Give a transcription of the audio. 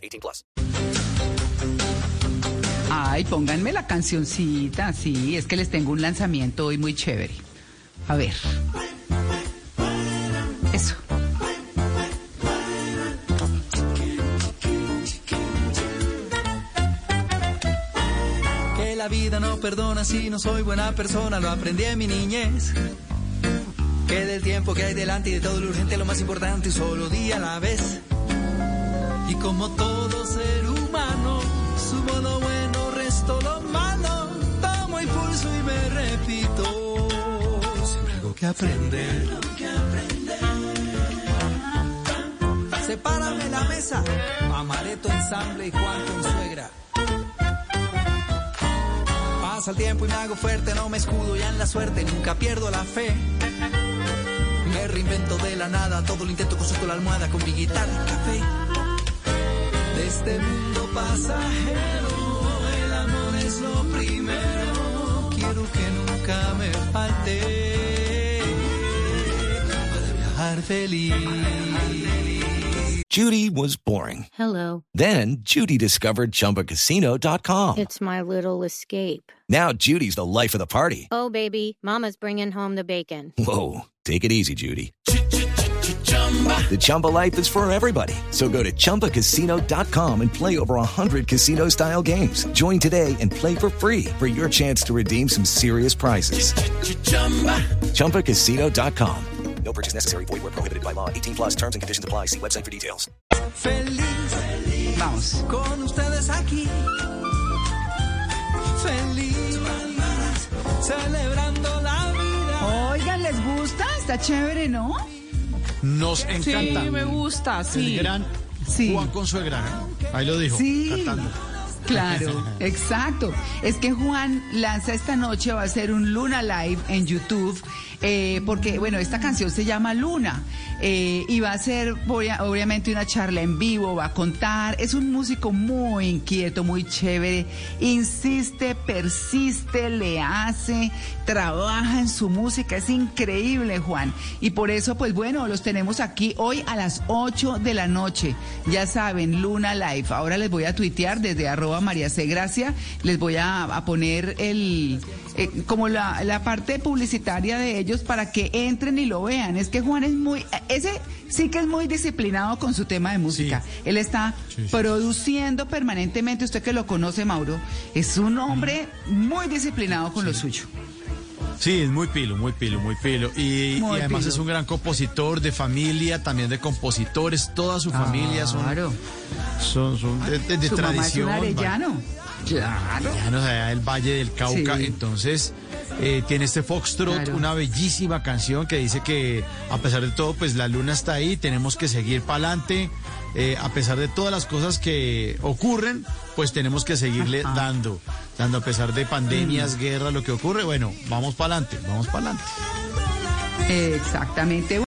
18 plus. Ay, pónganme la cancioncita, sí, es que les tengo un lanzamiento hoy muy chévere. A ver. Eso. Que la vida no perdona si no soy buena persona, lo aprendí en mi niñez. Que del tiempo que hay delante y de todo lo urgente, lo más importante, un solo día a la vez. Y como todo ser humano, sumo lo bueno, resto lo malo, tomo impulso y me repito. Siempre algo que aprender. Sepárame la mesa, amareto ensamble y Juan con suegra. Pasa el tiempo y me hago fuerte, no me escudo ya en la suerte, nunca pierdo la fe. Me reinvento de la nada, todo lo intento con la almohada, con mi guitarra café. De este mundo pasajero, el amor es lo primero. Quiero que nunca me falte poder viajar feliz. Judy was boring. Hello. Then Judy discovered ChumbaCasino.com. It's my little escape. Now Judy's the life of the party. Oh, baby, Mama's bringing home the bacon. Whoa, take it easy, Judy. The Chumba life is for everybody. So go to ChumbaCasino.com and play over 100 casino style games. Join today and play for free for your chance to redeem some serious prizes. ChumbaCasino.com. No purchase necessary. Void were prohibited by law. 18 plus terms and conditions apply. See website for details. Feliz, feliz Vamos. con ustedes aquí. Feliz, celebrando la vida. Oigan, ¿les gusta? Está chévere, ¿no? Nos encanta. Sí, me gusta, El sí. gran Sí. Juan Consuegra. ¿no? Ahí lo dijo. Sí. Cantando. Claro, exacto. Es que Juan lanza esta noche, va a ser un Luna Live en YouTube, eh, porque, bueno, esta canción se llama Luna, eh, y va a ser obvia- obviamente una charla en vivo, va a contar, es un músico muy inquieto, muy chévere, insiste, persiste, le hace, trabaja en su música, es increíble, Juan. Y por eso, pues bueno, los tenemos aquí hoy a las 8 de la noche. Ya saben, Luna Live. Ahora les voy a tuitear desde arroba María C. Gracia. Les voy a, a poner el eh, como la, la parte publicitaria de ellos para que entren y lo vean. Es que Juan es muy, ese sí que es muy disciplinado con su tema de música. Él está Sí, sí. produciendo permanentemente, usted que lo conoce, Mauro, es un hombre muy disciplinado con lo suyo. Sí, es muy pilo, muy pilo, muy pilo. Y, Muy y además pilo. es un gran compositor de familia, también de compositores. Toda su familia Claro. son, son de, de- de Su mamá es un tradición. arellano. Claro. Ya no allá del Valle del Cauca. Sí. Entonces, eh, tiene este Foxtrot, Claro. una bellísima canción que dice que a pesar de todo, pues la luna está ahí, tenemos que seguir para adelante. a pesar de todas las cosas que ocurren, pues tenemos que seguirle Ajá. dando, dando a pesar de pandemias, guerra, lo que ocurre. Bueno, vamos para adelante, vamos para adelante. Exactamente.